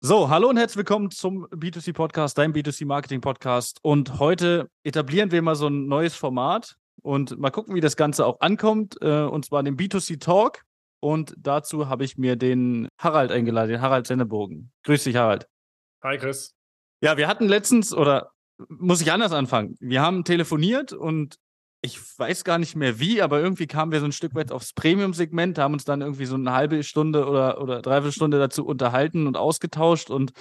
So, hallo und herzlich willkommen zum B2C Podcast, dein B2C Marketing Podcast. Und heute etablieren wir mal so ein neues Format und mal gucken, wie das Ganze auch ankommt. Äh, und zwar den B2C Talk. Und dazu habe ich mir den Harald eingeladen, den Harald Sennebogen. Grüß dich, Harald. Hi, Chris. Ja, wir hatten letztens, oder muss ich anders anfangen? Wir haben telefoniert und ich weiß gar nicht mehr wie, aber irgendwie kamen wir so ein Stück weit aufs Premium-Segment, haben uns dann irgendwie so eine halbe Stunde oder, oder dreiviertel Stunde dazu unterhalten und ausgetauscht. Und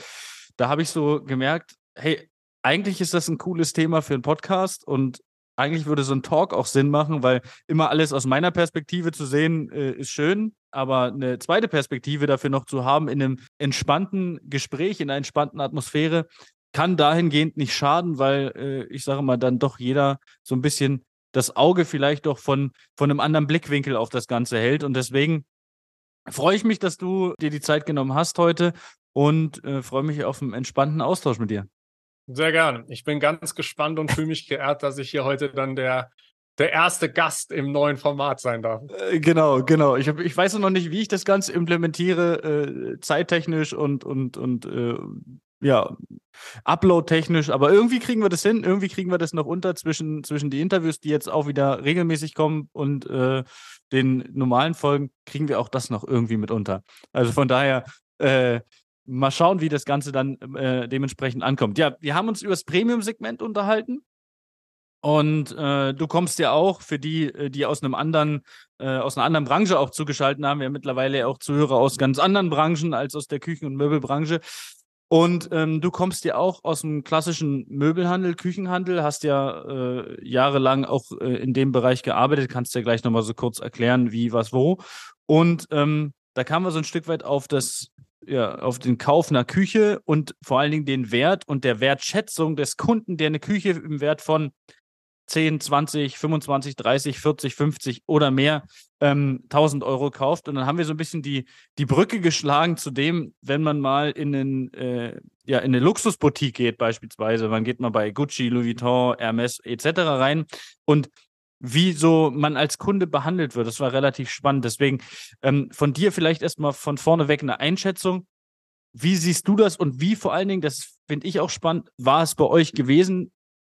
da habe ich so gemerkt, hey, eigentlich ist das ein cooles Thema für einen Podcast und eigentlich würde so ein Talk auch Sinn machen, weil immer alles aus meiner Perspektive zu sehen äh, ist schön, aber eine zweite Perspektive dafür noch zu haben in einem entspannten Gespräch, in einer entspannten Atmosphäre, kann dahingehend nicht schaden, weil äh, ich sage mal, dann doch jeder so ein bisschen das Auge vielleicht doch von, von einem anderen Blickwinkel auf das Ganze hält. Und deswegen freue ich mich, dass du dir die Zeit genommen hast heute und äh, freue mich auf einen entspannten Austausch mit dir. Sehr gerne. Ich bin ganz gespannt und fühle mich geehrt, dass ich hier heute dann der, der erste Gast im neuen Format sein darf. Äh, genau, genau. Ich, hab, ich weiß noch nicht, wie ich das Ganze implementiere, äh, zeittechnisch und, und, und äh, ja, Upload-technisch, aber irgendwie kriegen wir das hin, irgendwie kriegen wir das noch unter zwischen, zwischen die Interviews, die jetzt auch wieder regelmäßig kommen und äh, den normalen Folgen, kriegen wir auch das noch irgendwie mit unter. Also von daher, äh, mal schauen, wie das Ganze dann äh, dementsprechend ankommt. Ja, wir haben uns über das Premium-Segment unterhalten. Und äh, du kommst ja auch für die, äh, die aus einem anderen, äh, aus einer anderen Branche auch zugeschaltet haben, wir haben mittlerweile auch Zuhörer aus ganz anderen Branchen als aus der Küchen- und Möbelbranche. Und ähm, du kommst ja auch aus dem klassischen Möbelhandel, Küchenhandel, hast ja äh, jahrelang auch äh, in dem Bereich gearbeitet, kannst ja gleich nochmal so kurz erklären, wie, was, wo. Und ähm, da kamen wir so ein Stück weit auf das, ja, auf den Kauf einer Küche und vor allen Dingen den Wert und der Wertschätzung des Kunden, der eine Küche im Wert von 10, 20, 25, 30, 40, 50 oder mehr ähm, 1000 Euro kauft. Und dann haben wir so ein bisschen die, die Brücke geschlagen zu dem, wenn man mal in, einen, äh, ja, in eine Luxusboutique geht, beispielsweise. Man geht mal bei Gucci, Louis Vuitton, Hermes etc. rein und wie so man als Kunde behandelt wird. Das war relativ spannend. Deswegen ähm, von dir vielleicht erstmal von vorne weg eine Einschätzung. Wie siehst du das und wie vor allen Dingen, das finde ich auch spannend, war es bei euch gewesen,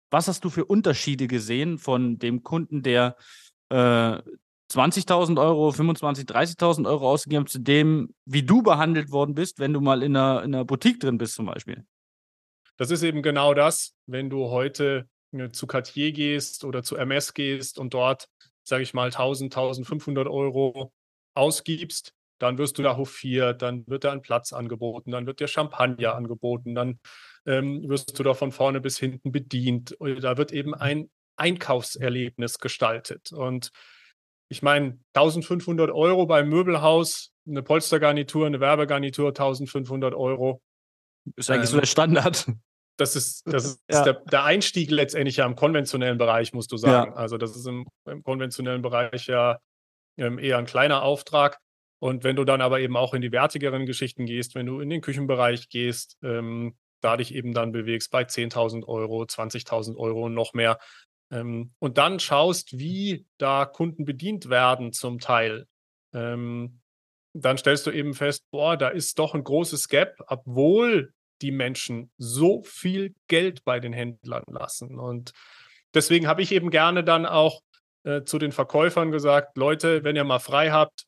was hast du für Unterschiede gesehen von dem Kunden, der äh, 20.000 Euro, 25.000, 30.000 Euro ausgegeben hat, zu dem, wie du behandelt worden bist, wenn du mal in einer, in einer Boutique drin bist zum Beispiel? Das ist eben genau das, wenn du heute ne, zu Cartier gehst oder zu MS gehst und dort, sage ich mal, 1000, 1500 Euro ausgibst, dann wirst du da hofiert, dann wird dir ein Platz angeboten, dann wird dir Champagner angeboten, dann ähm, wirst du da von vorne bis hinten bedient. Da wird eben ein Einkaufserlebnis gestaltet. Und ich meine, 1500 Euro beim Möbelhaus, eine Polstergarnitur, eine Werbegarnitur, 1500 Euro. Ist eigentlich ähm, so der Standard. Das ist, das ist ja. der, der, Einstieg letztendlich ja im konventionellen Bereich, musst du sagen. Ja. Also, das ist im, im konventionellen Bereich ja ähm, eher ein kleiner Auftrag. Und wenn du dann aber eben auch in die wertigeren Geschichten gehst, wenn du in den Küchenbereich gehst, ähm, da dich eben dann bewegst bei 10.000 Euro, 20.000 Euro und noch mehr. Ähm, und dann schaust, wie da Kunden bedient werden zum Teil. Ähm, dann stellst du eben fest, boah, da ist doch ein großes Gap, obwohl die Menschen so viel Geld bei den Händlern lassen. Und deswegen habe ich eben gerne dann auch äh, zu den Verkäufern gesagt, Leute, wenn ihr mal frei habt,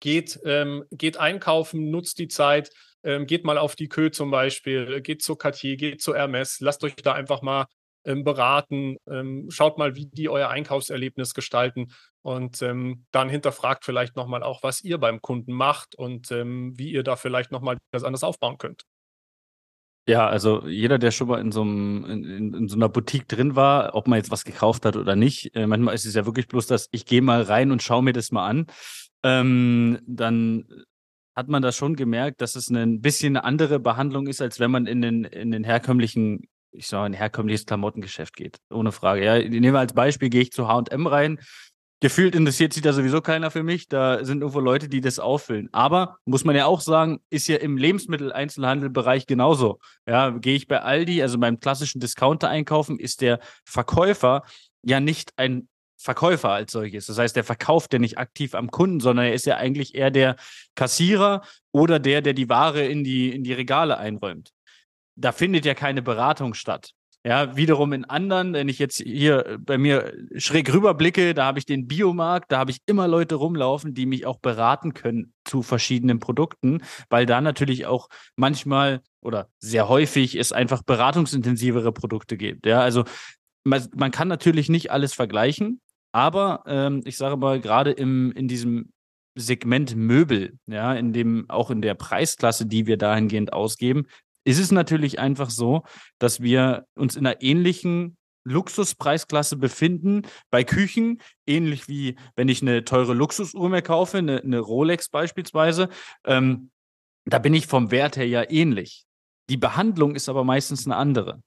geht, ähm, geht einkaufen, nutzt die Zeit, ähm, geht mal auf die Kö zum Beispiel, geht zu Cartier, geht zu Hermes, lasst euch da einfach mal ähm, beraten, ähm, schaut mal, wie die euer Einkaufserlebnis gestalten und ähm, dann hinterfragt vielleicht nochmal auch, was ihr beim Kunden macht und ähm, wie ihr da vielleicht nochmal das anders aufbauen könnt. Ja, also jeder, der schon mal in so, einem, in, in, so einer Boutique drin war, ob man jetzt was gekauft hat oder nicht, äh, manchmal ist es ja wirklich bloß das, ich gehe mal rein und schaue mir das mal an ähm, dann hat man da schon gemerkt, dass es ein bisschen eine andere Behandlung ist, als wenn man in den, in den herkömmlichen, ich sage, ein herkömmliches Klamottengeschäft geht. Ohne Frage. Ja, nehmen wir als Beispiel, gehe ich zu HM rein. Gefühlt interessiert sich da sowieso keiner für mich. Da sind irgendwo Leute, die das auffüllen. Aber muss man ja auch sagen, ist ja im Lebensmitteleinzelhandelbereich genauso. Ja, gehe ich bei Aldi, also beim klassischen Discounter einkaufen, ist der Verkäufer ja nicht ein Verkäufer als solches. Das heißt, der verkauft ja nicht aktiv am Kunden, sondern er ist ja eigentlich eher der Kassierer oder der, der die Ware in die, in die Regale einräumt. Da findet ja keine Beratung statt. Ja, wiederum in anderen, wenn ich jetzt hier bei mir schräg rüberblicke, da habe ich den Biomarkt, da habe ich immer Leute rumlaufen, die mich auch beraten können zu verschiedenen Produkten, weil da natürlich auch manchmal oder sehr häufig es einfach beratungsintensivere Produkte gibt. Ja, also man, man kann natürlich nicht alles vergleichen, aber ähm, ich sage mal, gerade im, in diesem Segment Möbel, ja, in dem, auch in der Preisklasse, die wir dahingehend ausgeben, ist es natürlich einfach so, dass wir uns in einer ähnlichen Luxuspreisklasse befinden bei Küchen, ähnlich wie wenn ich eine teure Luxusuhr mir kaufe, eine, eine Rolex beispielsweise. Ähm, da bin ich vom Wert her ja ähnlich. Die Behandlung ist aber meistens eine andere.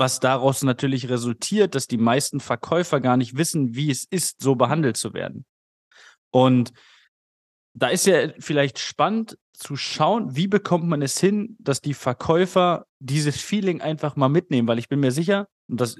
Was daraus natürlich resultiert, dass die meisten Verkäufer gar nicht wissen, wie es ist, so behandelt zu werden. Und da ist ja vielleicht spannend zu schauen, wie bekommt man es hin, dass die Verkäufer dieses Feeling einfach mal mitnehmen, weil ich bin mir sicher, und das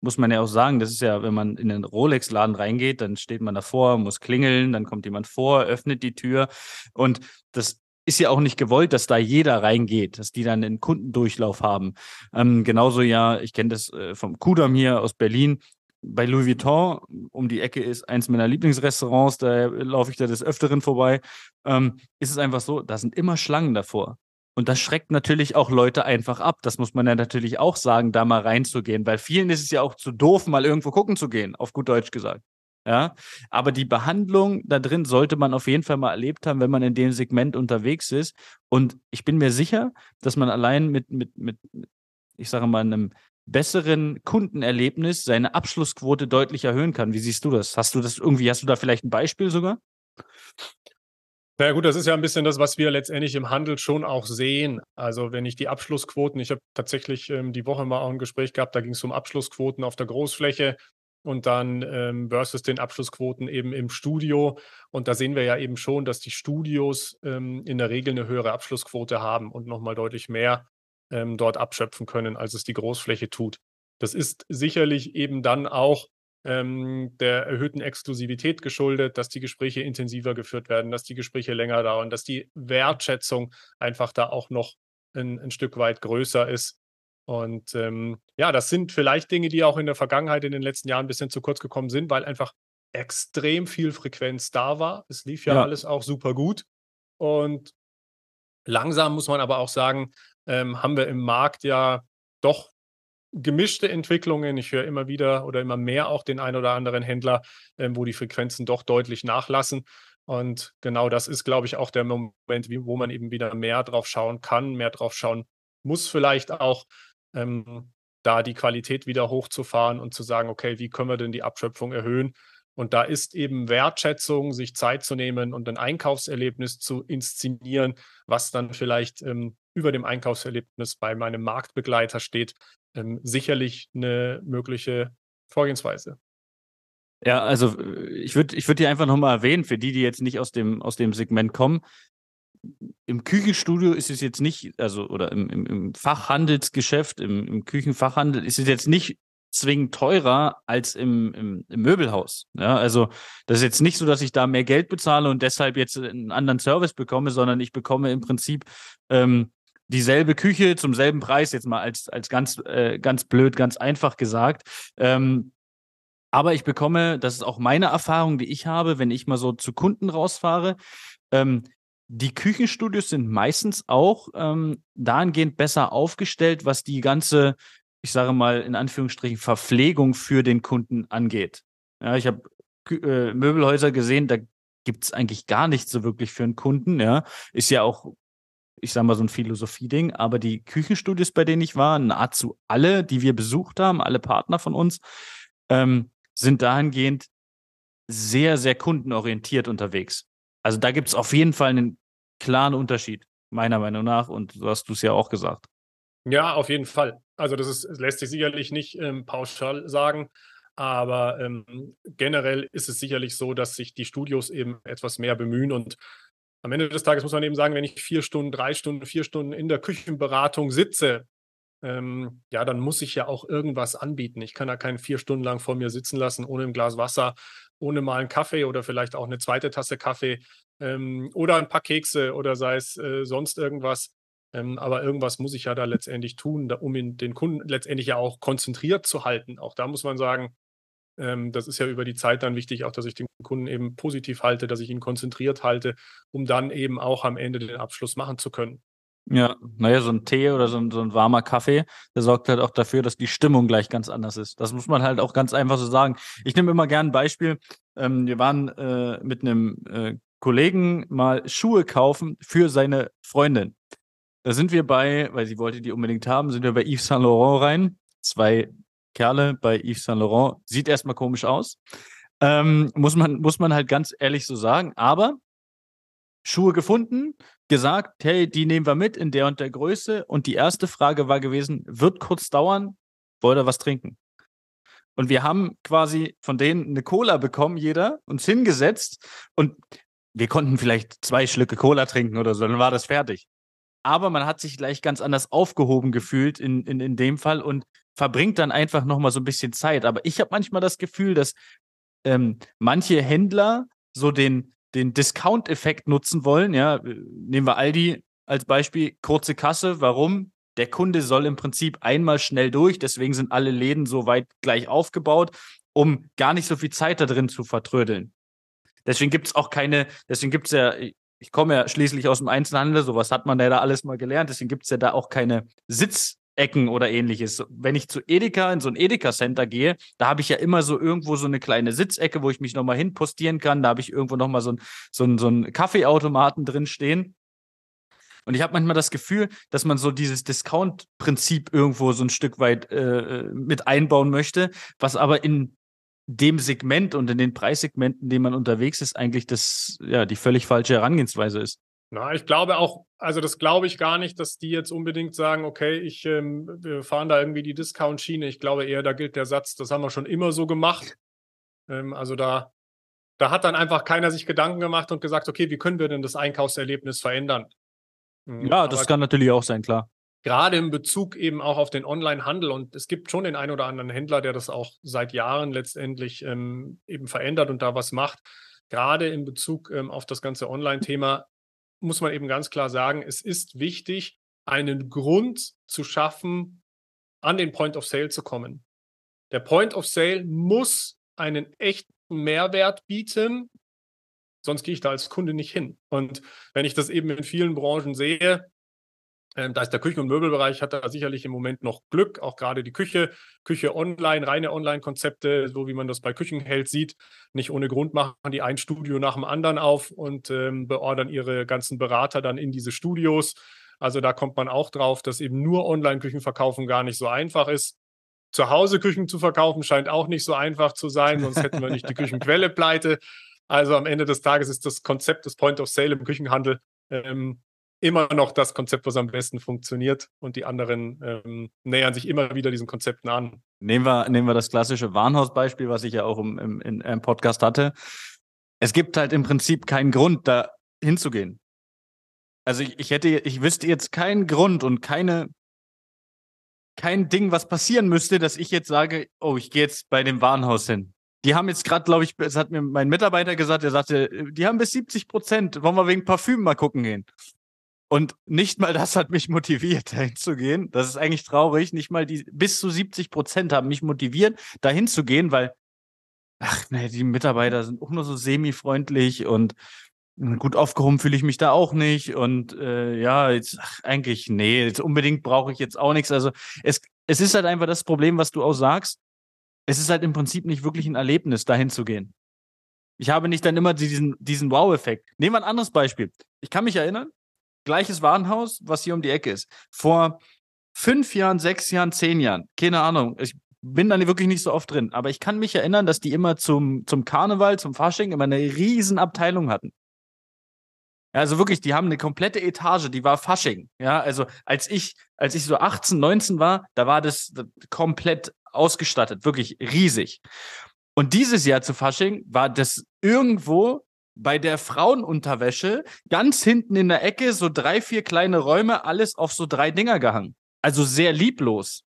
muss man ja auch sagen, das ist ja, wenn man in den Rolex-Laden reingeht, dann steht man davor, muss klingeln, dann kommt jemand vor, öffnet die Tür und das ist ja auch nicht gewollt, dass da jeder reingeht, dass die dann einen Kundendurchlauf haben. Ähm, genauso ja, ich kenne das äh, vom Kudam hier aus Berlin, bei Louis Vuitton um die Ecke ist eins meiner Lieblingsrestaurants, da laufe ich da des Öfteren vorbei, ähm, ist es einfach so, da sind immer Schlangen davor. Und das schreckt natürlich auch Leute einfach ab. Das muss man ja natürlich auch sagen, da mal reinzugehen, weil vielen ist es ja auch zu doof, mal irgendwo gucken zu gehen, auf gut Deutsch gesagt. Ja, aber die Behandlung da drin sollte man auf jeden Fall mal erlebt haben, wenn man in dem Segment unterwegs ist. Und ich bin mir sicher, dass man allein mit, mit, mit, ich sage mal, einem besseren Kundenerlebnis seine Abschlussquote deutlich erhöhen kann. Wie siehst du das? Hast du das irgendwie, hast du da vielleicht ein Beispiel sogar? Na ja, gut, das ist ja ein bisschen das, was wir letztendlich im Handel schon auch sehen. Also wenn ich die Abschlussquoten, ich habe tatsächlich ähm, die Woche mal auch ein Gespräch gehabt, da ging es um Abschlussquoten auf der Großfläche und dann ähm, versus den Abschlussquoten eben im Studio. Und da sehen wir ja eben schon, dass die Studios ähm, in der Regel eine höhere Abschlussquote haben und nochmal deutlich mehr ähm, dort abschöpfen können, als es die Großfläche tut. Das ist sicherlich eben dann auch ähm, der erhöhten Exklusivität geschuldet, dass die Gespräche intensiver geführt werden, dass die Gespräche länger dauern, dass die Wertschätzung einfach da auch noch ein, ein Stück weit größer ist. Und ähm, ja, das sind vielleicht Dinge, die auch in der Vergangenheit, in den letzten Jahren ein bisschen zu kurz gekommen sind, weil einfach extrem viel Frequenz da war. Es lief ja, ja. alles auch super gut. Und langsam muss man aber auch sagen, ähm, haben wir im Markt ja doch gemischte Entwicklungen. Ich höre immer wieder oder immer mehr auch den ein oder anderen Händler, ähm, wo die Frequenzen doch deutlich nachlassen. Und genau das ist, glaube ich, auch der Moment, wo man eben wieder mehr drauf schauen kann, mehr drauf schauen muss, vielleicht auch ähm, da die Qualität wieder hochzufahren und zu sagen, okay, wie können wir denn die Abschöpfung erhöhen? Und da ist eben Wertschätzung, sich Zeit zu nehmen und ein Einkaufserlebnis zu inszenieren, was dann vielleicht ähm, über dem Einkaufserlebnis bei meinem Marktbegleiter steht, ähm, sicherlich eine mögliche Vorgehensweise. Ja, also äh, ich würde ich würd dir einfach nochmal erwähnen, für die, die jetzt nicht aus dem, aus dem Segment kommen, im Küchenstudio ist es jetzt nicht, also oder im, im, im Fachhandelsgeschäft, im, im, Küchenfachhandel ist es jetzt nicht zwingend teurer als im, Möbelhaus. Ja, also das ist jetzt nicht so, dass ich da mehr Geld bezahle und deshalb jetzt einen anderen Service bekomme, sondern ich bekomme im Prinzip ähm, dieselbe Küche zum selben Preis, jetzt mal als, als ganz, äh, ganz blöd, ganz einfach gesagt. Ähm, aber ich bekomme, das ist auch meine Erfahrung, die ich habe, wenn ich mal so zu Kunden rausfahre, ähm, die Küchenstudios sind meistens auch ähm, dahingehend besser aufgestellt, was die ganze, ich sage mal in Anführungsstrichen, Verpflegung für den Kunden angeht. Ja, ich habe äh, Möbelhäuser gesehen, da gibt es eigentlich gar nichts so wirklich für einen Kunden. Ja, ist ja auch ich sage mal, so ein Philosophie-Ding, aber die Küchenstudios, bei denen ich war, nahezu alle, die wir besucht haben, alle Partner von uns, ähm, sind dahingehend sehr, sehr kundenorientiert unterwegs. Also da gibt es auf jeden Fall einen klaren Unterschied, meiner Meinung nach, und so hast du es ja auch gesagt. Ja, auf jeden Fall. Also das ist, lässt sich sicherlich nicht ähm, pauschal sagen, aber ähm, generell ist es sicherlich so, dass sich die Studios eben etwas mehr bemühen und am Ende des Tages muss man eben sagen, wenn ich vier Stunden, drei Stunden, vier Stunden in der Küchenberatung sitze, ähm, ja, dann muss ich ja auch irgendwas anbieten. Ich kann da keinen vier Stunden lang vor mir sitzen lassen, ohne ein Glas Wasser, ohne mal einen Kaffee oder vielleicht auch eine zweite Tasse Kaffee ähm, oder ein paar Kekse oder sei es äh, sonst irgendwas. Ähm, aber irgendwas muss ich ja da letztendlich tun, da, um ihn, den Kunden letztendlich ja auch konzentriert zu halten. Auch da muss man sagen, ähm, das ist ja über die Zeit dann wichtig, auch dass ich den Kunden eben positiv halte, dass ich ihn konzentriert halte, um dann eben auch am Ende den Abschluss machen zu können. Ja, naja, so ein Tee oder so ein, so ein warmer Kaffee, der sorgt halt auch dafür, dass die Stimmung gleich ganz anders ist. Das muss man halt auch ganz einfach so sagen. Ich nehme immer gerne ein Beispiel. Ähm, wir waren äh, mit einem äh, Kollegen mal Schuhe kaufen für seine Freundin. Da sind wir bei, weil sie wollte die unbedingt haben, sind wir bei Yves Saint Laurent rein. Zwei Kerle bei Yves Saint Laurent. Sieht erstmal komisch aus. Ähm, muss, man, muss man halt ganz ehrlich so sagen. Aber Schuhe gefunden, gesagt, hey, die nehmen wir mit in der und der Größe. Und die erste Frage war gewesen, wird kurz dauern, wollt ihr was trinken? Und wir haben quasi von denen eine Cola bekommen, jeder, uns hingesetzt und wir konnten vielleicht zwei Schlücke Cola trinken oder so, dann war das fertig. Aber man hat sich gleich ganz anders aufgehoben gefühlt in, in, in dem Fall und verbringt dann einfach nochmal so ein bisschen Zeit. Aber ich habe manchmal das Gefühl, dass ähm, manche Händler so den, den Discount-Effekt nutzen wollen. Ja, nehmen wir Aldi als Beispiel, kurze Kasse. Warum? Der Kunde soll im Prinzip einmal schnell durch, deswegen sind alle Läden so weit gleich aufgebaut, um gar nicht so viel Zeit da drin zu vertrödeln. Deswegen gibt es auch keine, deswegen gibt es ja, ich komme ja schließlich aus dem Einzelhandel, sowas hat man ja da alles mal gelernt, deswegen gibt es ja da auch keine Sitz, Ecken oder ähnliches. Wenn ich zu Edeka in so ein Edeka-Center gehe, da habe ich ja immer so irgendwo so eine kleine Sitzecke, wo ich mich nochmal hin postieren kann. Da habe ich irgendwo nochmal so, ein, so, ein, so einen Kaffeeautomaten drin stehen. Und ich habe manchmal das Gefühl, dass man so dieses Discount-Prinzip irgendwo so ein Stück weit äh, mit einbauen möchte, was aber in dem Segment und in den Preissegmenten, in denen man unterwegs ist, eigentlich das, ja, die völlig falsche Herangehensweise ist. Na, ich glaube auch, also das glaube ich gar nicht, dass die jetzt unbedingt sagen, okay, ich, ähm, wir fahren da irgendwie die Discount-Schiene. Ich glaube eher, da gilt der Satz, das haben wir schon immer so gemacht. Ähm, also da, da hat dann einfach keiner sich Gedanken gemacht und gesagt, okay, wie können wir denn das Einkaufserlebnis verändern? Mhm, ja, das kann natürlich auch sein, klar. Gerade im Bezug eben auch auf den Online-Handel und es gibt schon den einen oder anderen Händler, der das auch seit Jahren letztendlich ähm, eben verändert und da was macht. Gerade in Bezug ähm, auf das ganze Online-Thema muss man eben ganz klar sagen, es ist wichtig, einen Grund zu schaffen, an den Point of Sale zu kommen. Der Point of Sale muss einen echten Mehrwert bieten, sonst gehe ich da als Kunde nicht hin. Und wenn ich das eben in vielen Branchen sehe, da ist der Küchen- und Möbelbereich, hat da sicherlich im Moment noch Glück, auch gerade die Küche, Küche online, reine Online-Konzepte, so wie man das bei Küchenheld sieht. Nicht ohne Grund machen die ein Studio nach dem anderen auf und ähm, beordern ihre ganzen Berater dann in diese Studios. Also da kommt man auch drauf, dass eben nur Online-Küchen verkaufen gar nicht so einfach ist. Zu Hause Küchen zu verkaufen scheint auch nicht so einfach zu sein, sonst hätten wir nicht die Küchenquelle pleite. Also am Ende des Tages ist das Konzept des Point of Sale im Küchenhandel ähm, immer noch das Konzept, was am besten funktioniert und die anderen ähm, nähern sich immer wieder diesen Konzepten an. Nehmen wir, nehmen wir das klassische Warenhausbeispiel, was ich ja auch im, im, in einem Podcast hatte. Es gibt halt im Prinzip keinen Grund, da hinzugehen. Also ich, ich hätte, ich wüsste jetzt keinen Grund und keine, kein Ding, was passieren müsste, dass ich jetzt sage, oh, ich gehe jetzt bei dem Warenhaus hin. Die haben jetzt gerade, glaube ich, das hat mir mein Mitarbeiter gesagt, der sagte, die haben bis 70 Prozent. Wollen wir wegen Parfüm mal gucken gehen? Und nicht mal das hat mich motiviert, dahin zu gehen. Das ist eigentlich traurig. Nicht mal die, bis zu 70 Prozent haben mich motiviert, dahin zu gehen, weil, ach, nee, die Mitarbeiter sind auch nur so semi-freundlich und gut aufgehoben fühle ich mich da auch nicht. Und äh, ja, jetzt, ach, eigentlich, nee, jetzt unbedingt brauche ich jetzt auch nichts. Also es, es ist halt einfach das Problem, was du auch sagst. Es ist halt im Prinzip nicht wirklich ein Erlebnis, dahin zu gehen. Ich habe nicht dann immer diesen, diesen Wow-Effekt. Nehmen wir ein anderes Beispiel. Ich kann mich erinnern, gleiches Warenhaus, was hier um die Ecke ist. Vor fünf Jahren, sechs Jahren, zehn Jahren, keine Ahnung. Ich bin da wirklich nicht so oft drin, aber ich kann mich erinnern, dass die immer zum, zum Karneval, zum Fasching immer eine riesen Abteilung hatten. Also wirklich, die haben eine komplette Etage, die war Fasching. Ja, also als ich, als ich so 18, 19 war, da war das komplett ausgestattet, wirklich riesig. Und dieses Jahr zu Fasching war das irgendwo bei der Frauenunterwäsche ganz hinten in der Ecke so drei, vier kleine Räume, alles auf so drei Dinger gehangen. Also sehr lieblos.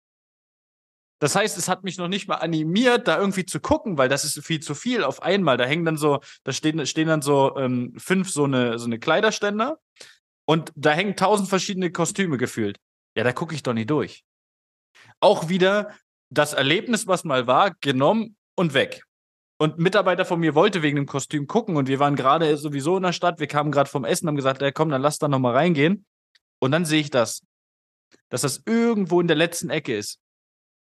Das heißt, es hat mich noch nicht mal animiert, da irgendwie zu gucken, weil das ist viel zu viel auf einmal. Da hängen dann so, da stehen, stehen dann so ähm, fünf so eine, so eine Kleiderständer und da hängen tausend verschiedene Kostüme gefühlt. Ja, da gucke ich doch nicht durch. Auch wieder das Erlebnis, was mal war, genommen und weg. Und ein Mitarbeiter von mir wollte wegen dem Kostüm gucken und wir waren gerade sowieso in der Stadt. Wir kamen gerade vom Essen, haben gesagt, ja, komm, dann lass da nochmal reingehen. Und dann sehe ich das, dass das irgendwo in der letzten Ecke ist.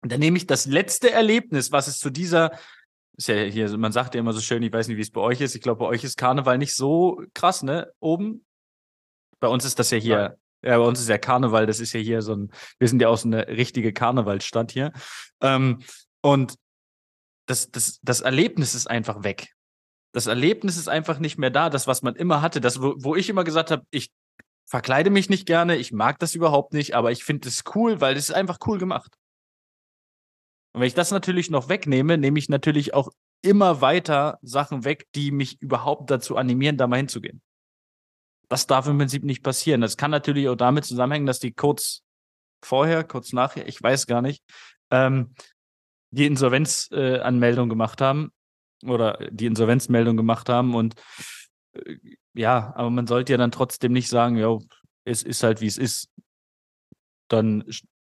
Und dann nehme ich das letzte Erlebnis, was es zu dieser, ist ja hier, man sagt ja immer so schön, ich weiß nicht, wie es bei euch ist. Ich glaube, bei euch ist Karneval nicht so krass, ne? Oben. Bei uns ist das ja hier, Nein. ja, bei uns ist ja Karneval, das ist ja hier so ein, wir sind ja auch so eine richtige Karnevalstadt hier. Ähm, und das, das, das Erlebnis ist einfach weg. Das Erlebnis ist einfach nicht mehr da, das, was man immer hatte, das, wo, wo ich immer gesagt habe, ich verkleide mich nicht gerne, ich mag das überhaupt nicht, aber ich finde es cool, weil es ist einfach cool gemacht. Und wenn ich das natürlich noch wegnehme, nehme ich natürlich auch immer weiter Sachen weg, die mich überhaupt dazu animieren, da mal hinzugehen. Das darf im Prinzip nicht passieren. Das kann natürlich auch damit zusammenhängen, dass die kurz vorher, kurz nachher, ich weiß gar nicht, ähm, die Insolvenzanmeldung äh, gemacht haben oder die Insolvenzmeldung gemacht haben und äh, ja, aber man sollte ja dann trotzdem nicht sagen, ja, es ist halt wie es ist. Dann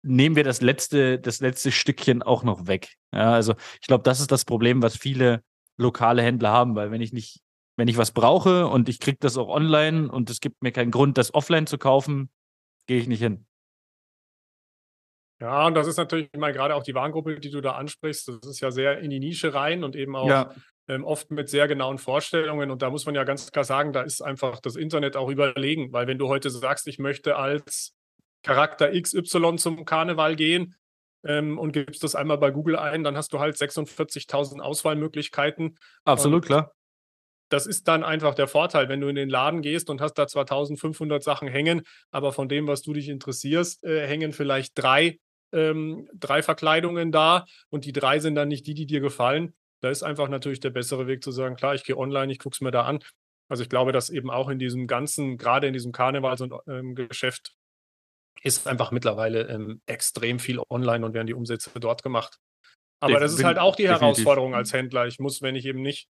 nehmen wir das letzte, das letzte Stückchen auch noch weg. Ja, also ich glaube, das ist das Problem, was viele lokale Händler haben, weil wenn ich nicht, wenn ich was brauche und ich kriege das auch online und es gibt mir keinen Grund, das offline zu kaufen, gehe ich nicht hin. Ja, und das ist natürlich mal gerade auch die Warengruppe, die du da ansprichst. Das ist ja sehr in die Nische rein und eben auch ja. ähm, oft mit sehr genauen Vorstellungen. Und da muss man ja ganz klar sagen, da ist einfach das Internet auch überlegen. Weil wenn du heute sagst, ich möchte als Charakter XY zum Karneval gehen ähm, und gibst das einmal bei Google ein, dann hast du halt 46.000 Auswahlmöglichkeiten. Absolut, und klar. Das ist dann einfach der Vorteil, wenn du in den Laden gehst und hast da zwar 1500 Sachen hängen, aber von dem, was du dich interessierst, äh, hängen vielleicht drei, ähm, drei Verkleidungen da und die drei sind dann nicht die, die dir gefallen. Da ist einfach natürlich der bessere Weg zu sagen, klar, ich gehe online, ich gucke es mir da an. Also ich glaube, dass eben auch in diesem ganzen, gerade in diesem Karnevals- und ähm, Geschäft ist einfach mittlerweile ähm, extrem viel online und werden die Umsätze dort gemacht. Aber ich das ist halt auch die definitiv. Herausforderung als Händler. Ich muss, wenn ich eben nicht,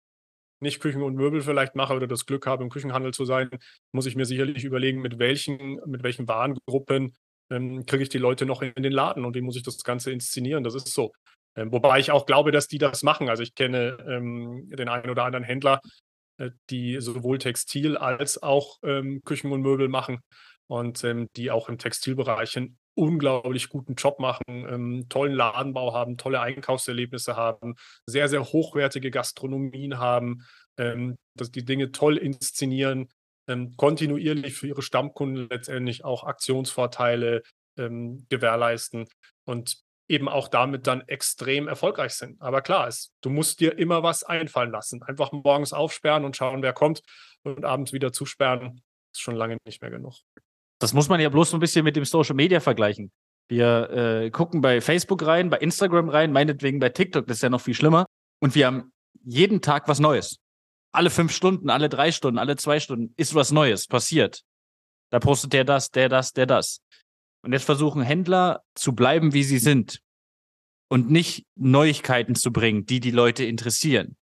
nicht Küchen und Möbel vielleicht mache oder das Glück habe, im Küchenhandel zu sein, muss ich mir sicherlich überlegen, mit welchen, mit welchen Warengruppen ähm, kriege ich die Leute noch in den Laden und wie muss ich das Ganze inszenieren. Das ist so. Ähm, wobei ich auch glaube, dass die das machen. Also ich kenne ähm, den einen oder anderen Händler, äh, die sowohl Textil als auch ähm, Küchen und Möbel machen und ähm, die auch im Textilbereich einen unglaublich guten Job machen, ähm, tollen Ladenbau haben, tolle Einkaufserlebnisse haben, sehr, sehr hochwertige Gastronomien haben, dass die Dinge toll inszenieren, ähm, kontinuierlich für ihre Stammkunden letztendlich auch Aktionsvorteile ähm, gewährleisten und eben auch damit dann extrem erfolgreich sind. Aber klar, es, du musst dir immer was einfallen lassen. Einfach morgens aufsperren und schauen, wer kommt und abends wieder zusperren, ist schon lange nicht mehr genug. Das muss man ja bloß so ein bisschen mit dem Social Media vergleichen. Wir äh, gucken bei Facebook rein, bei Instagram rein, meinetwegen bei TikTok, das ist ja noch viel schlimmer. Und wir haben jeden Tag was Neues. Alle fünf Stunden, alle drei Stunden, alle zwei Stunden ist was Neues passiert. Da postet der das, der das, der das. Und jetzt versuchen Händler zu bleiben, wie sie sind. Und nicht Neuigkeiten zu bringen, die die Leute interessieren.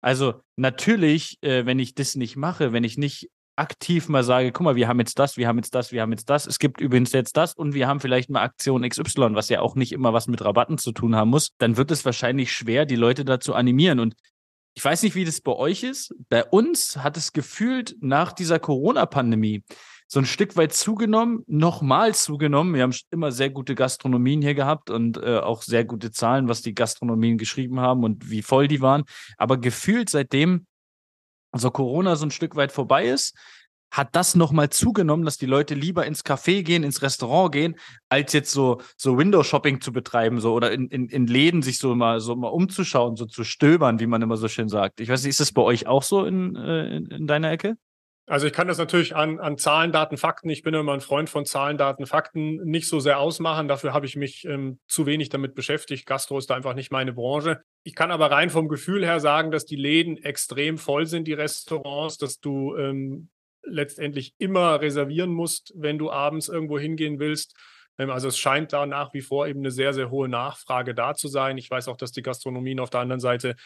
Also natürlich, äh, wenn ich das nicht mache, wenn ich nicht aktiv mal sage, guck mal, wir haben jetzt das, wir haben jetzt das, wir haben jetzt das, es gibt übrigens jetzt das und wir haben vielleicht mal Aktion XY, was ja auch nicht immer was mit Rabatten zu tun haben muss, dann wird es wahrscheinlich schwer, die Leute dazu animieren. Und ich weiß nicht, wie das bei euch ist. Bei uns hat es gefühlt nach dieser Corona-Pandemie so ein Stück weit zugenommen, nochmal zugenommen. Wir haben immer sehr gute Gastronomien hier gehabt und äh, auch sehr gute Zahlen, was die Gastronomien geschrieben haben und wie voll die waren. Aber gefühlt seitdem so Corona so ein Stück weit vorbei ist, hat das nochmal zugenommen, dass die Leute lieber ins Café gehen, ins Restaurant gehen, als jetzt so, so Window-Shopping zu betreiben, so oder in, in, in Läden sich so mal so mal umzuschauen, so zu stöbern, wie man immer so schön sagt. Ich weiß nicht, ist das bei euch auch so in, äh, in, in deiner Ecke? Also ich kann das natürlich an, an Zahlen, Daten, Fakten, ich bin immer ein Freund von Zahlen, Daten, Fakten, nicht so sehr ausmachen. Dafür habe ich mich ähm, zu wenig damit beschäftigt. Gastro ist da einfach nicht meine Branche. Ich kann aber rein vom Gefühl her sagen, dass die Läden extrem voll sind, die Restaurants, dass du ähm, letztendlich immer reservieren musst, wenn du abends irgendwo hingehen willst. Ähm, also es scheint da nach wie vor eben eine sehr, sehr hohe Nachfrage da zu sein. Ich weiß auch, dass die Gastronomien auf der anderen Seite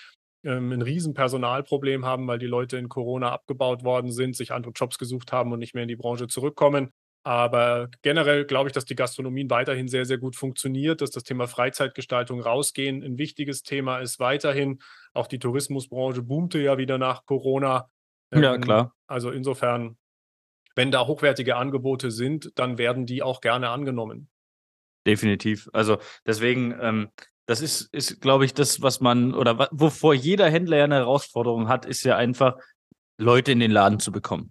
ähm, ein riesen Personalproblem haben, weil die Leute in Corona abgebaut worden sind, sich andere Jobs gesucht haben und nicht mehr in die Branche zurückkommen. Aber generell glaube ich, dass die Gastronomie weiterhin sehr, sehr gut funktioniert, dass das Thema Freizeitgestaltung rausgehen ein wichtiges Thema ist weiterhin. Auch die Tourismusbranche boomte ja wieder nach Corona. Ja, ähm, klar. Also insofern, wenn da hochwertige Angebote sind, dann werden die auch gerne angenommen. Definitiv. Also deswegen, ähm, das ist, ist glaube ich, das, was man oder wovor jeder Händler ja eine Herausforderung hat, ist ja einfach, Leute in den Laden zu bekommen.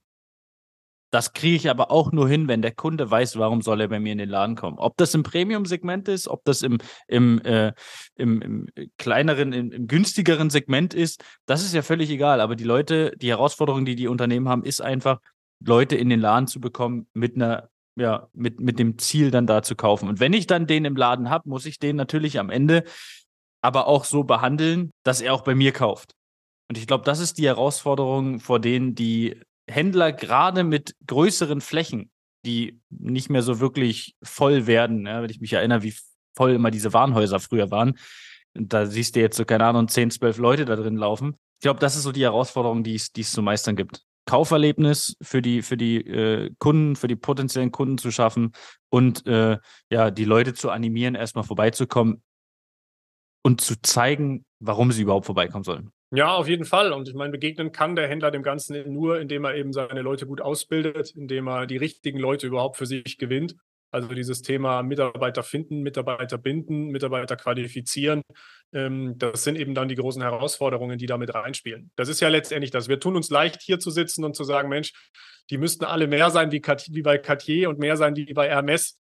Das kriege ich aber auch nur hin, wenn der Kunde weiß, warum soll er bei mir in den Laden kommen. Ob das im Premium-Segment ist, ob das im, im, äh, im, im kleineren, im, im, günstigeren Segment ist, das ist ja völlig egal. Aber die Leute, die Herausforderung, die die Unternehmen haben, ist einfach, Leute in den Laden zu bekommen mit einer, ja, mit, mit dem Ziel dann da zu kaufen. Und wenn ich dann den im Laden habe, muss ich den natürlich am Ende aber auch so behandeln, dass er auch bei mir kauft. Und ich glaube, das ist die Herausforderung, vor denen die Händler gerade mit größeren Flächen, die nicht mehr so wirklich voll werden, ja, wenn ich mich erinnere, wie voll immer diese Warenhäuser früher waren. Da siehst du jetzt so, keine Ahnung, 10, 12 Leute da drin laufen. Ich glaube, das ist so die Herausforderung, die es, die es zu meistern gibt. Kauferlebnis für die, für die äh, Kunden, für die potenziellen Kunden zu schaffen und äh, ja, die Leute zu animieren, erstmal vorbeizukommen und zu zeigen, warum sie überhaupt vorbeikommen sollen. Ja, auf jeden Fall. Und ich meine, begegnen kann der Händler dem Ganzen nur, indem er eben seine Leute gut ausbildet, indem er die richtigen Leute überhaupt für sich gewinnt. Also dieses Thema Mitarbeiter finden, Mitarbeiter binden, Mitarbeiter qualifizieren, ähm, das sind eben dann die großen Herausforderungen, die damit reinspielen. Das ist ja letztendlich das. Wir tun uns leicht, hier zu sitzen und zu sagen, Mensch, die müssten alle mehr sein wie, wie bei Cartier und mehr sein wie bei Hermes.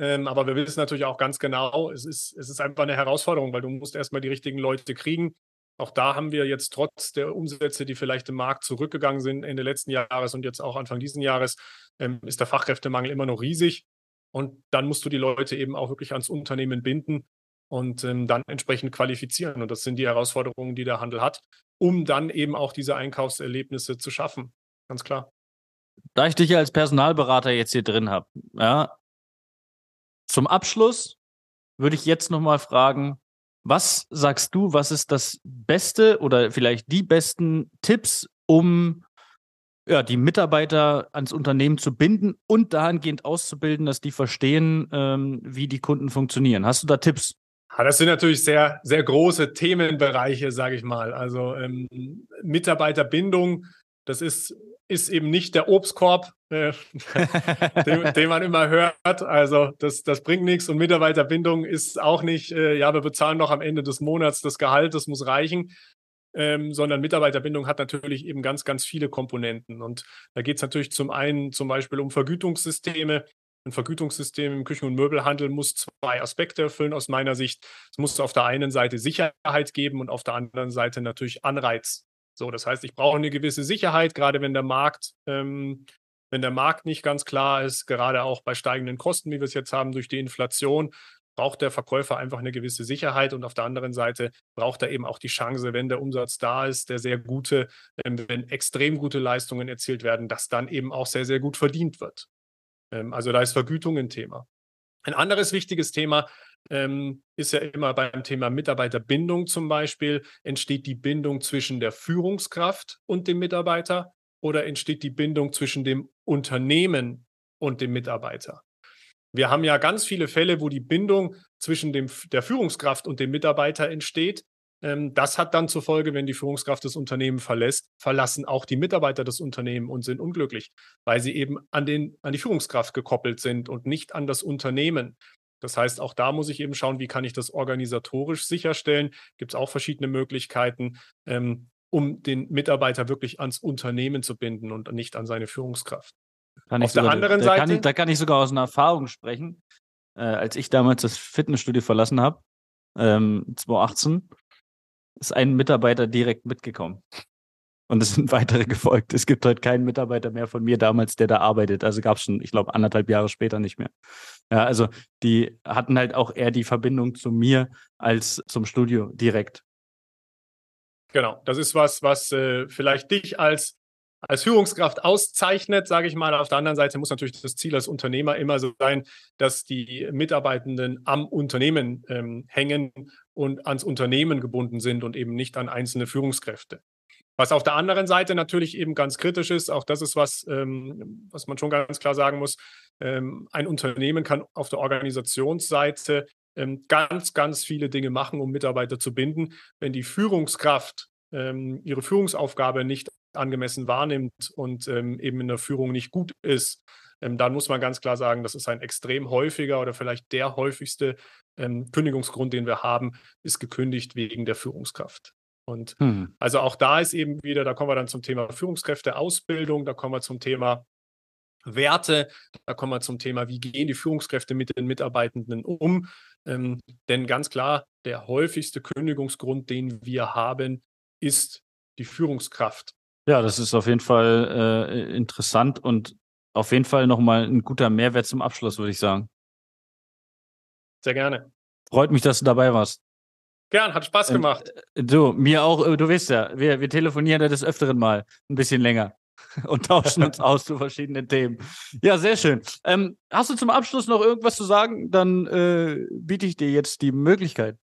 Ähm, aber wir wissen natürlich auch ganz genau, es ist, es ist einfach eine Herausforderung, weil du musst erstmal die richtigen Leute kriegen. Auch da haben wir jetzt trotz der Umsätze, die vielleicht im Markt zurückgegangen sind Ende letzten Jahres und jetzt auch Anfang diesen Jahres, ähm, ist der Fachkräftemangel immer noch riesig. Und dann musst du die Leute eben auch wirklich ans Unternehmen binden und ähm, dann entsprechend qualifizieren. Und das sind die Herausforderungen, die der Handel hat, um dann eben auch diese Einkaufserlebnisse zu schaffen. Ganz klar. Da ich dich als Personalberater jetzt hier drin habe, ja, zum Abschluss würde ich jetzt nochmal fragen, was sagst du, was ist das Beste oder vielleicht die besten Tipps, um ja, die Mitarbeiter ans Unternehmen zu binden und dahingehend auszubilden, dass die verstehen, ähm, wie die Kunden funktionieren. Hast du da Tipps? Ja, das sind natürlich sehr, sehr große Themenbereiche, sage ich mal. Also ähm, Mitarbeiterbindung, das ist, ist eben nicht der Obstkorb, äh, den, den, man immer hört. Also das, das bringt nichts. Und Mitarbeiterbindung ist auch nicht, äh, ja, wir bezahlen noch am Ende des Monats das Gehalt, das muss reichen ähm, sondern Mitarbeiterbindung hat natürlich eben ganz, ganz viele Komponenten. Und da geht es natürlich zum einen zum Beispiel um Vergütungssysteme. Ein Vergütungssystem im Küchen- und Möbelhandel muss zwei Aspekte erfüllen aus meiner Sicht. Es muss auf der einen Seite Sicherheit geben und auf der anderen Seite natürlich Anreiz. So, das heißt, ich brauche eine gewisse Sicherheit, gerade wenn der Markt, ähm, wenn der Markt nicht ganz klar ist, gerade auch bei steigenden Kosten, wie wir es jetzt haben durch die Inflation, braucht der Verkäufer einfach eine gewisse Sicherheit und auf der anderen Seite braucht er eben auch die Chance, wenn der Umsatz da ist, der sehr gute, ähm, wenn extrem gute Leistungen erzielt werden, dass dann eben auch sehr, sehr gut verdient wird. Ähm, also da ist Vergütung ein Thema. Ein anderes wichtiges Thema ähm, ist ja immer beim Thema Mitarbeiterbindung zum Beispiel, entsteht die Bindung zwischen der Führungskraft und dem Mitarbeiter oder entsteht die Bindung zwischen dem Unternehmen und dem Mitarbeiter? Wir haben ja ganz viele Fälle, wo die Bindung zwischen dem, der Führungskraft und dem Mitarbeiter entsteht. Ähm, das hat dann zur Folge, wenn die Führungskraft das Unternehmen verlässt, verlassen auch die Mitarbeiter das Unternehmen und sind unglücklich, weil sie eben an, den, an die Führungskraft gekoppelt sind und nicht an das Unternehmen. Das heißt, auch da muss ich eben schauen, wie kann ich das organisatorisch sicherstellen. Gibt es auch verschiedene Möglichkeiten, ähm, um den Mitarbeiter wirklich ans Unternehmen zu binden und nicht an seine Führungskraft. Kann Auf der sogar, anderen da, Seite. Kann ich, da kann ich sogar aus einer Erfahrung sprechen. Äh, als ich damals das Fitnessstudio verlassen habe, ähm, 2018, ist ein Mitarbeiter direkt mitgekommen. Und es sind weitere gefolgt. Es gibt heute keinen Mitarbeiter mehr von mir damals, der da arbeitet. Also gab es schon, ich glaube, anderthalb Jahre später nicht mehr. Ja, also die hatten halt auch eher die Verbindung zu mir als zum Studio direkt. Genau, das ist was, was äh, vielleicht dich als als Führungskraft auszeichnet, sage ich mal. Auf der anderen Seite muss natürlich das Ziel als Unternehmer immer so sein, dass die Mitarbeitenden am Unternehmen ähm, hängen und ans Unternehmen gebunden sind und eben nicht an einzelne Führungskräfte. Was auf der anderen Seite natürlich eben ganz kritisch ist, auch das ist was, ähm, was man schon ganz klar sagen muss, ähm, ein Unternehmen kann auf der Organisationsseite ähm, ganz, ganz viele Dinge machen, um Mitarbeiter zu binden. Wenn die Führungskraft ähm, ihre Führungsaufgabe nicht angemessen wahrnimmt und ähm, eben in der Führung nicht gut ist, ähm, dann muss man ganz klar sagen, das ist ein extrem häufiger oder vielleicht der häufigste Kündigungsgrund, den wir haben, ist gekündigt wegen der Führungskraft. Und hm. also auch da ist eben wieder, da kommen wir dann zum Thema Führungskräfteausbildung, da kommen wir zum Thema Werte, da kommen wir zum Thema, wie gehen die Führungskräfte mit den Mitarbeitenden um. Ähm, denn ganz klar, der häufigste Kündigungsgrund, den wir haben, ist die Führungskraft. Ja, das ist auf jeden Fall äh, interessant und auf jeden Fall nochmal ein guter Mehrwert zum Abschluss, würde ich sagen. Sehr gerne. Freut mich, dass du dabei warst. Gern, hat Spaß gemacht. Äh, du, mir auch, äh, du weißt ja, wir, wir telefonieren ja des Öfteren mal ein bisschen länger und tauschen uns aus zu verschiedenen Themen. Ja, sehr schön. Ähm, hast du zum Abschluss noch irgendwas zu sagen? Dann äh, biete ich dir jetzt die Möglichkeit.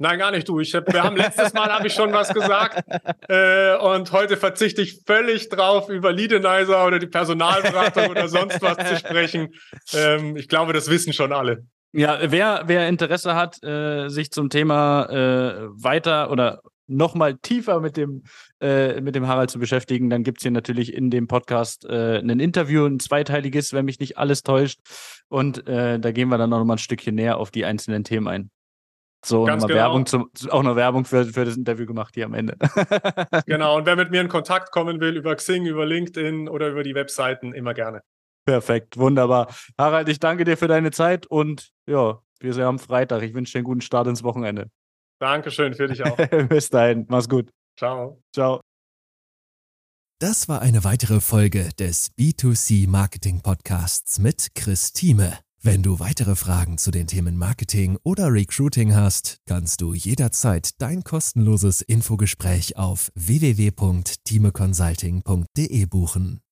Nein, gar nicht du. Ich hab, wir haben letztes Mal habe ich schon was gesagt äh, und heute verzichte ich völlig drauf, über Leadenizer oder die Personalberatung oder sonst was zu sprechen. Ähm, ich glaube, das wissen schon alle. Ja, wer, wer Interesse hat, äh, sich zum Thema äh, weiter oder nochmal tiefer mit dem, äh, mit dem Harald zu beschäftigen, dann gibt es hier natürlich in dem Podcast äh, ein Interview, ein zweiteiliges, wenn mich nicht alles täuscht. Und äh, da gehen wir dann auch nochmal ein Stückchen näher auf die einzelnen Themen ein. So, Ganz genau. Werbung zum, auch noch Werbung für, für das Interview gemacht hier am Ende. genau, und wer mit mir in Kontakt kommen will, über Xing, über LinkedIn oder über die Webseiten, immer gerne. Perfekt, wunderbar. Harald, ich danke dir für deine Zeit und ja, wir sehen am Freitag. Ich wünsche dir einen guten Start ins Wochenende. Dankeschön, für dich auch. Bis dahin, mach's gut. Ciao. Ciao. Das war eine weitere Folge des B2C Marketing Podcasts mit Chris Thieme. Wenn du weitere Fragen zu den Themen Marketing oder Recruiting hast, kannst du jederzeit dein kostenloses Infogespräch auf www.timeconsulting.de buchen.